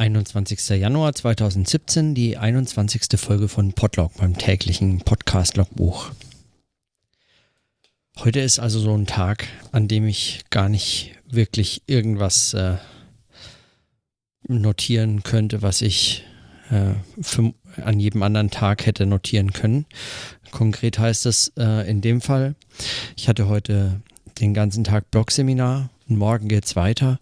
21. Januar 2017, die 21. Folge von Podlog, beim täglichen Podcast-Logbuch. Heute ist also so ein Tag, an dem ich gar nicht wirklich irgendwas äh, notieren könnte, was ich äh, für, an jedem anderen Tag hätte notieren können. Konkret heißt es äh, in dem Fall, ich hatte heute den ganzen Tag Blog-Seminar morgen geht es weiter.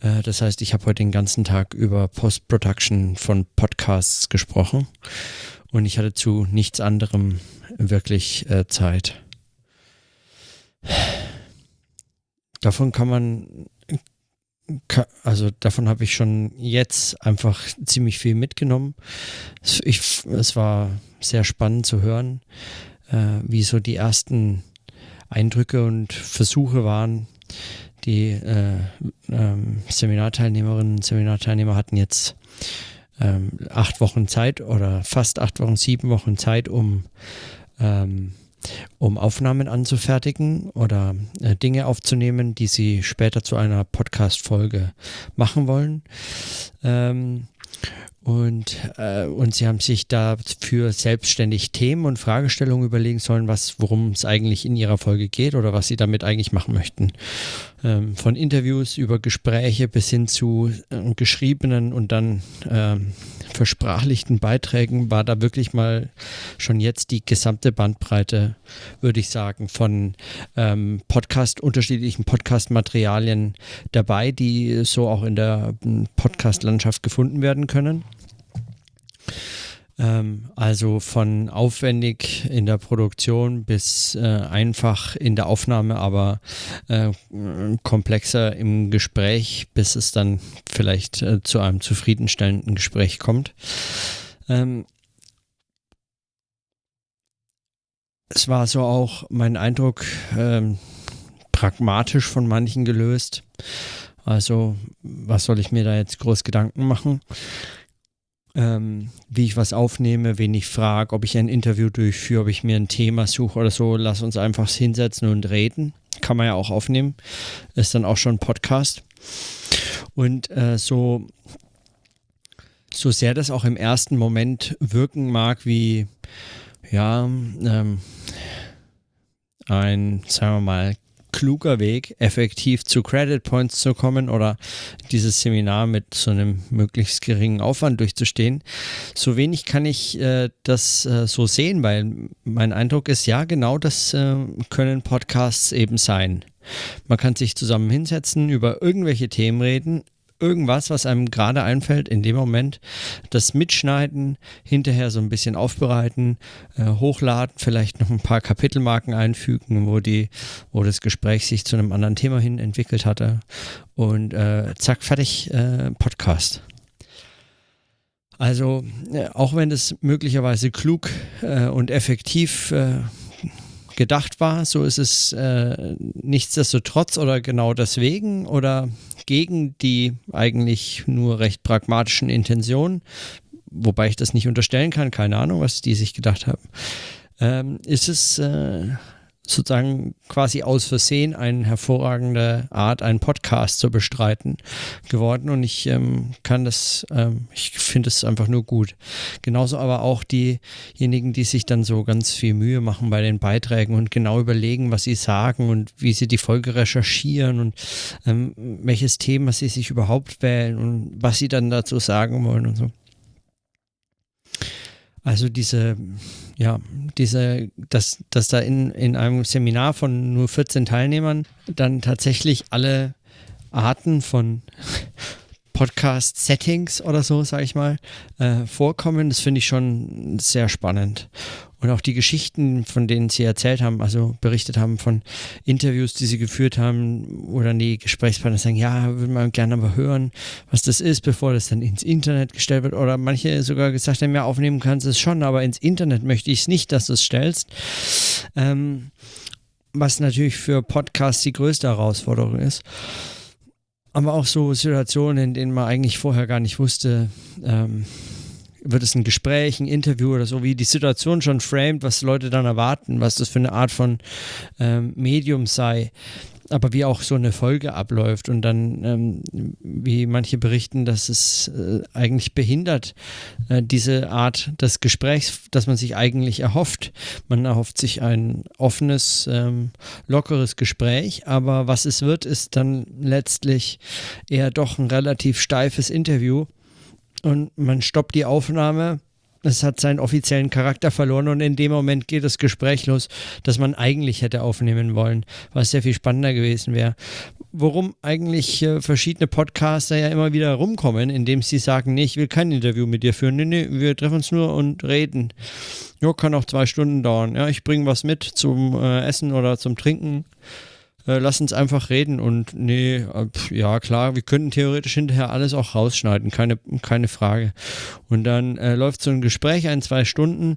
Äh, das heißt, ich habe heute den ganzen Tag über Post-Production von Podcasts gesprochen und ich hatte zu nichts anderem wirklich äh, Zeit. Davon kann man, also davon habe ich schon jetzt einfach ziemlich viel mitgenommen. Ich, es war sehr spannend zu hören, äh, wie so die ersten Eindrücke und Versuche waren, die äh, ähm, Seminarteilnehmerinnen und Seminarteilnehmer hatten jetzt ähm, acht Wochen Zeit oder fast acht Wochen, sieben Wochen Zeit, um, ähm, um Aufnahmen anzufertigen oder äh, Dinge aufzunehmen, die sie später zu einer Podcast-Folge machen wollen. Ähm, und, äh, und sie haben sich dafür selbstständig Themen und Fragestellungen überlegen sollen, worum es eigentlich in ihrer Folge geht oder was sie damit eigentlich machen möchten. Ähm, von Interviews über Gespräche bis hin zu äh, geschriebenen und dann ähm, versprachlichten Beiträgen war da wirklich mal schon jetzt die gesamte Bandbreite, würde ich sagen, von ähm, Podcast, unterschiedlichen Podcast-Materialien dabei, die so auch in der hm, Podcast-Landschaft gefunden werden können. Ähm, also von aufwendig in der Produktion bis äh, einfach in der Aufnahme, aber äh, komplexer im Gespräch, bis es dann vielleicht äh, zu einem zufriedenstellenden Gespräch kommt. Ähm, es war so auch mein Eindruck, ähm, pragmatisch von manchen gelöst. Also, was soll ich mir da jetzt groß Gedanken machen? Ähm, wie ich was aufnehme, wen ich frage, ob ich ein Interview durchführe, ob ich mir ein Thema suche oder so. Lass uns einfach hinsetzen und reden. Kann man ja auch aufnehmen. Ist dann auch schon ein Podcast. Und äh, so, so sehr das auch im ersten Moment wirken mag, wie ja, ähm, ein, sagen wir mal, kluger Weg, effektiv zu Credit Points zu kommen oder dieses Seminar mit so einem möglichst geringen Aufwand durchzustehen. So wenig kann ich äh, das äh, so sehen, weil mein Eindruck ist, ja, genau das äh, können Podcasts eben sein. Man kann sich zusammen hinsetzen, über irgendwelche Themen reden, irgendwas, was einem gerade einfällt, in dem Moment das mitschneiden, hinterher so ein bisschen aufbereiten, äh, hochladen, vielleicht noch ein paar Kapitelmarken einfügen, wo die, wo das Gespräch sich zu einem anderen Thema hin entwickelt hatte und äh, zack, fertig, äh, Podcast. Also, äh, auch wenn es möglicherweise klug äh, und effektiv äh, gedacht war. So ist es äh, nichtsdestotrotz oder genau deswegen oder gegen die eigentlich nur recht pragmatischen Intentionen, wobei ich das nicht unterstellen kann, keine Ahnung, was die sich gedacht haben, ähm, ist es äh, sozusagen quasi aus Versehen eine hervorragende Art, einen Podcast zu bestreiten geworden und ich ähm, kann das, ähm, ich finde es einfach nur gut. Genauso aber auch diejenigen, die sich dann so ganz viel Mühe machen bei den Beiträgen und genau überlegen, was sie sagen und wie sie die Folge recherchieren und ähm, welches Thema sie sich überhaupt wählen und was sie dann dazu sagen wollen und so. Also diese, ja, diese, dass, dass da in, in einem Seminar von nur 14 Teilnehmern dann tatsächlich alle Arten von Podcast-Settings oder so, sage ich mal, äh, vorkommen, das finde ich schon sehr spannend. Und auch die Geschichten, von denen sie erzählt haben, also berichtet haben von Interviews, die sie geführt haben, dann die Gesprächspartner sagen, ja, würde man gerne aber hören, was das ist, bevor das dann ins Internet gestellt wird. Oder manche sogar gesagt haben, ja, aufnehmen kannst du es schon, aber ins Internet möchte ich es nicht, dass du es stellst. Ähm, was natürlich für Podcasts die größte Herausforderung ist. Aber auch so Situationen, in denen man eigentlich vorher gar nicht wusste, ähm, wird es ein Gespräch, ein Interview oder so, wie die Situation schon framed, was Leute dann erwarten, was das für eine Art von ähm, Medium sei. aber wie auch so eine Folge abläuft und dann, ähm, wie manche berichten, dass es äh, eigentlich behindert, äh, diese Art des Gesprächs, das man sich eigentlich erhofft. Man erhofft sich ein offenes, ähm, lockeres Gespräch, aber was es wird, ist dann letztlich eher doch ein relativ steifes Interview und man stoppt die Aufnahme es hat seinen offiziellen Charakter verloren und in dem Moment geht das Gespräch los, das man eigentlich hätte aufnehmen wollen, was sehr viel spannender gewesen wäre. Worum eigentlich äh, verschiedene Podcaster ja immer wieder rumkommen, indem sie sagen, nee, ich will kein Interview mit dir führen, nee, nee, wir treffen uns nur und reden. Ja, kann auch zwei Stunden dauern. Ja, ich bringe was mit zum äh, Essen oder zum Trinken äh, lass uns einfach reden und nee, äh, ja klar, wir könnten theoretisch hinterher alles auch rausschneiden, keine, keine Frage. Und dann äh, läuft so ein Gespräch ein, zwei Stunden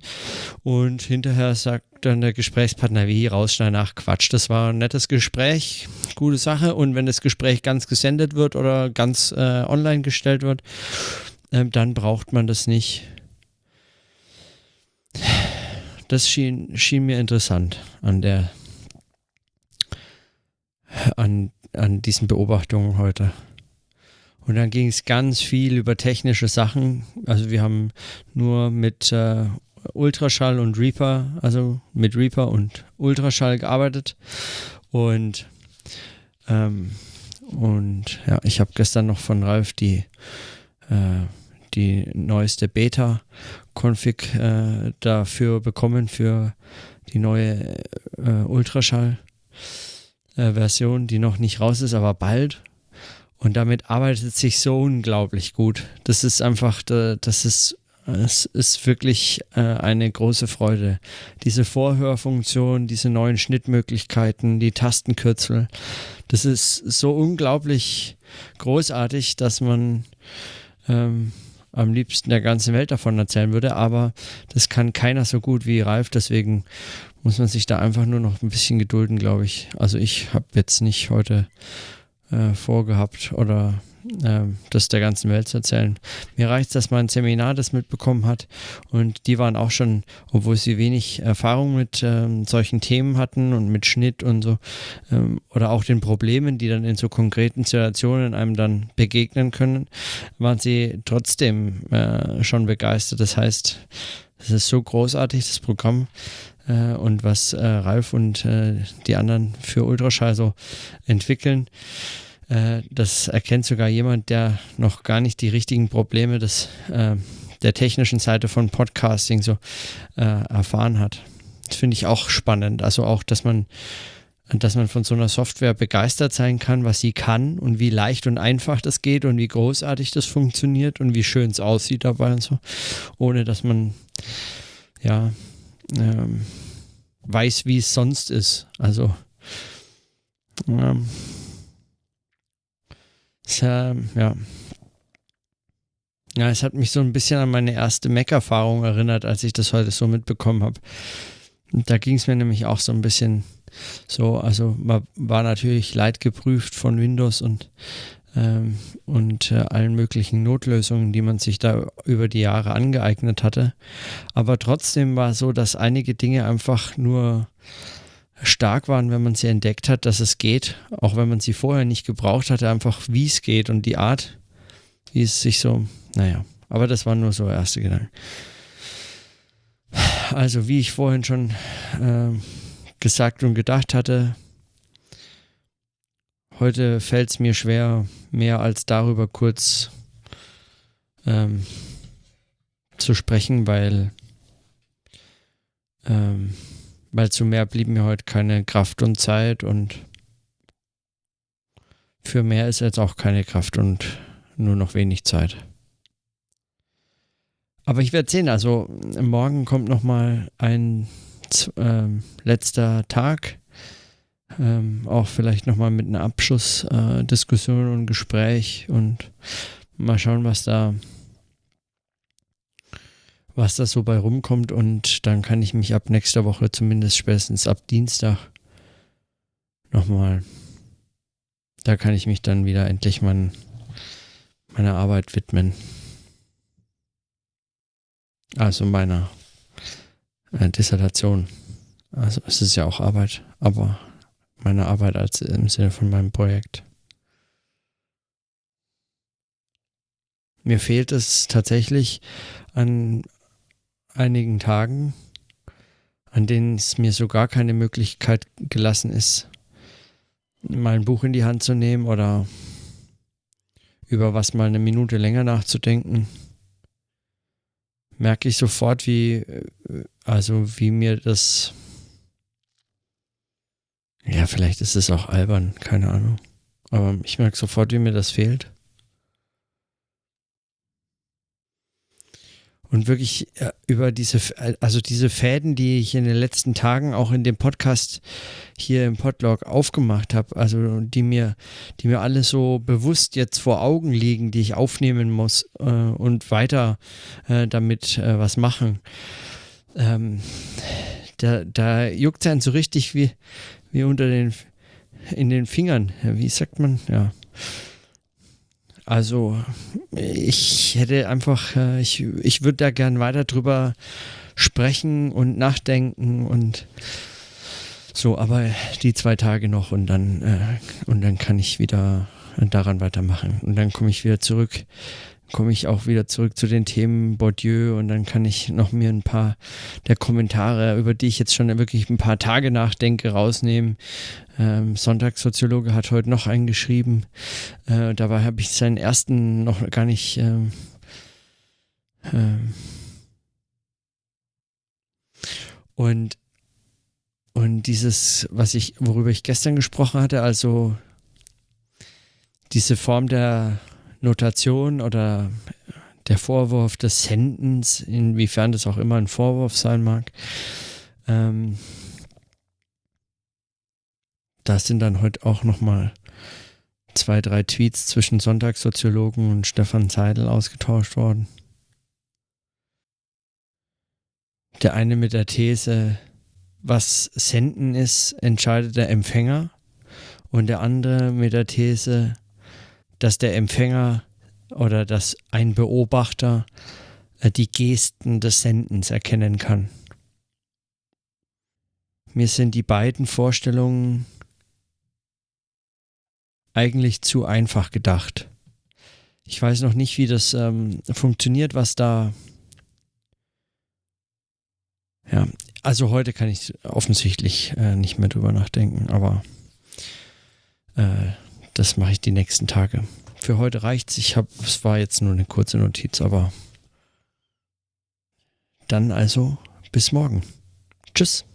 und hinterher sagt dann der Gesprächspartner, wie rausschneiden, ach Quatsch, das war ein nettes Gespräch, gute Sache und wenn das Gespräch ganz gesendet wird oder ganz äh, online gestellt wird, äh, dann braucht man das nicht. Das schien, schien mir interessant an der an, an diesen Beobachtungen heute. Und dann ging es ganz viel über technische Sachen. Also wir haben nur mit äh, Ultraschall und Reaper, also mit Reaper und Ultraschall gearbeitet. Und, ähm, und ja, ich habe gestern noch von Ralf die, äh, die neueste Beta-Config äh, dafür bekommen, für die neue äh, Ultraschall äh, Version, die noch nicht raus ist, aber bald. Und damit arbeitet es sich so unglaublich gut. Das ist einfach, das ist, es ist wirklich äh, eine große Freude. Diese Vorhörfunktion, diese neuen Schnittmöglichkeiten, die Tastenkürzel, das ist so unglaublich großartig, dass man ähm, am liebsten der ganzen Welt davon erzählen würde, aber das kann keiner so gut wie Ralf, deswegen muss man sich da einfach nur noch ein bisschen gedulden, glaube ich. Also ich habe jetzt nicht heute äh, vorgehabt oder äh, das der ganzen Welt zu erzählen. Mir reicht es, dass man ein Seminar das mitbekommen hat und die waren auch schon, obwohl sie wenig Erfahrung mit ähm, solchen Themen hatten und mit Schnitt und so ähm, oder auch den Problemen, die dann in so konkreten Situationen einem dann begegnen können, waren sie trotzdem äh, schon begeistert. Das heißt, es ist so großartig, das Programm äh, und was äh, Ralf und äh, die anderen für Ultraschall so entwickeln. Äh, das erkennt sogar jemand, der noch gar nicht die richtigen Probleme des, äh, der technischen Seite von Podcasting so äh, erfahren hat. Das finde ich auch spannend. Also auch, dass man dass man von so einer Software begeistert sein kann, was sie kann und wie leicht und einfach das geht und wie großartig das funktioniert und wie schön es aussieht dabei und so, ohne dass man ja ähm, weiß, wie es sonst ist. Also ähm, äh, ja. Ja, es hat mich so ein bisschen an meine erste Mac-Erfahrung erinnert, als ich das heute so mitbekommen habe. Da ging es mir nämlich auch so ein bisschen so, also man war natürlich leidgeprüft von Windows und ähm, und äh, allen möglichen Notlösungen, die man sich da über die Jahre angeeignet hatte. Aber trotzdem war es so, dass einige Dinge einfach nur stark waren, wenn man sie entdeckt hat, dass es geht, auch wenn man sie vorher nicht gebraucht hatte, einfach wie es geht und die Art, wie es sich so, naja, aber das waren nur so erste Gedanken. Also wie ich vorhin schon äh, gesagt und gedacht hatte, Heute fällt es mir schwer, mehr als darüber kurz ähm, zu sprechen, weil, ähm, weil zu mehr blieb mir heute keine Kraft und Zeit und für mehr ist jetzt auch keine Kraft und nur noch wenig Zeit. Aber ich werde sehen, also morgen kommt nochmal ein äh, letzter Tag ähm, auch vielleicht nochmal mit einer Abschlussdiskussion äh, und Gespräch und mal schauen, was da was da so bei rumkommt und dann kann ich mich ab nächster Woche zumindest spätestens ab Dienstag nochmal, da kann ich mich dann wieder endlich mein, meiner Arbeit widmen. Also meiner äh, Dissertation. Also es ist ja auch Arbeit, aber meiner Arbeit als im Sinne von meinem Projekt. Mir fehlt es tatsächlich an einigen Tagen, an denen es mir so gar keine Möglichkeit gelassen ist, mal ein Buch in die Hand zu nehmen oder über was mal eine Minute länger nachzudenken, merke ich sofort, wie, also wie mir das, ja, vielleicht ist es auch albern, keine Ahnung, aber ich merke sofort, wie mir das fehlt. Und wirklich äh, über diese, also diese Fäden, die ich in den letzten Tagen auch in dem Podcast hier im Podlog aufgemacht habe, also die mir, die mir alle so bewusst jetzt vor Augen liegen, die ich aufnehmen muss äh, und weiter äh, damit äh, was machen. Ähm, da, da juckt es einen so richtig wie, wie unter den, in den Fingern. Wie sagt man? Ja. Also ich hätte einfach, äh, ich, ich würde da gern weiter drüber sprechen und nachdenken und so, aber die zwei Tage noch und dann, äh, und dann kann ich wieder daran weitermachen. Und dann komme ich wieder zurück komme ich auch wieder zurück zu den Themen Bourdieu und dann kann ich noch mir ein paar der Kommentare, über die ich jetzt schon wirklich ein paar Tage nachdenke, rausnehmen. Ähm, Sonntagssoziologe hat heute noch einen geschrieben. Äh, dabei habe ich seinen ersten noch gar nicht. Ähm, ähm, und und dieses, was ich, worüber ich gestern gesprochen hatte, also diese Form der Notation oder der Vorwurf des Sendens, inwiefern das auch immer ein Vorwurf sein mag. Ähm, da sind dann heute auch nochmal zwei, drei Tweets zwischen Sonntagssoziologen und Stefan Seidel ausgetauscht worden. Der eine mit der These, was Senden ist, entscheidet der Empfänger. Und der andere mit der These, dass der Empfänger oder dass ein Beobachter äh, die Gesten des Sendens erkennen kann. Mir sind die beiden Vorstellungen eigentlich zu einfach gedacht. Ich weiß noch nicht, wie das ähm, funktioniert, was da. Ja, also heute kann ich offensichtlich äh, nicht mehr drüber nachdenken, aber äh, das mache ich die nächsten Tage. Für heute reicht's. Ich habe, es war jetzt nur eine kurze Notiz, aber dann also bis morgen. Tschüss.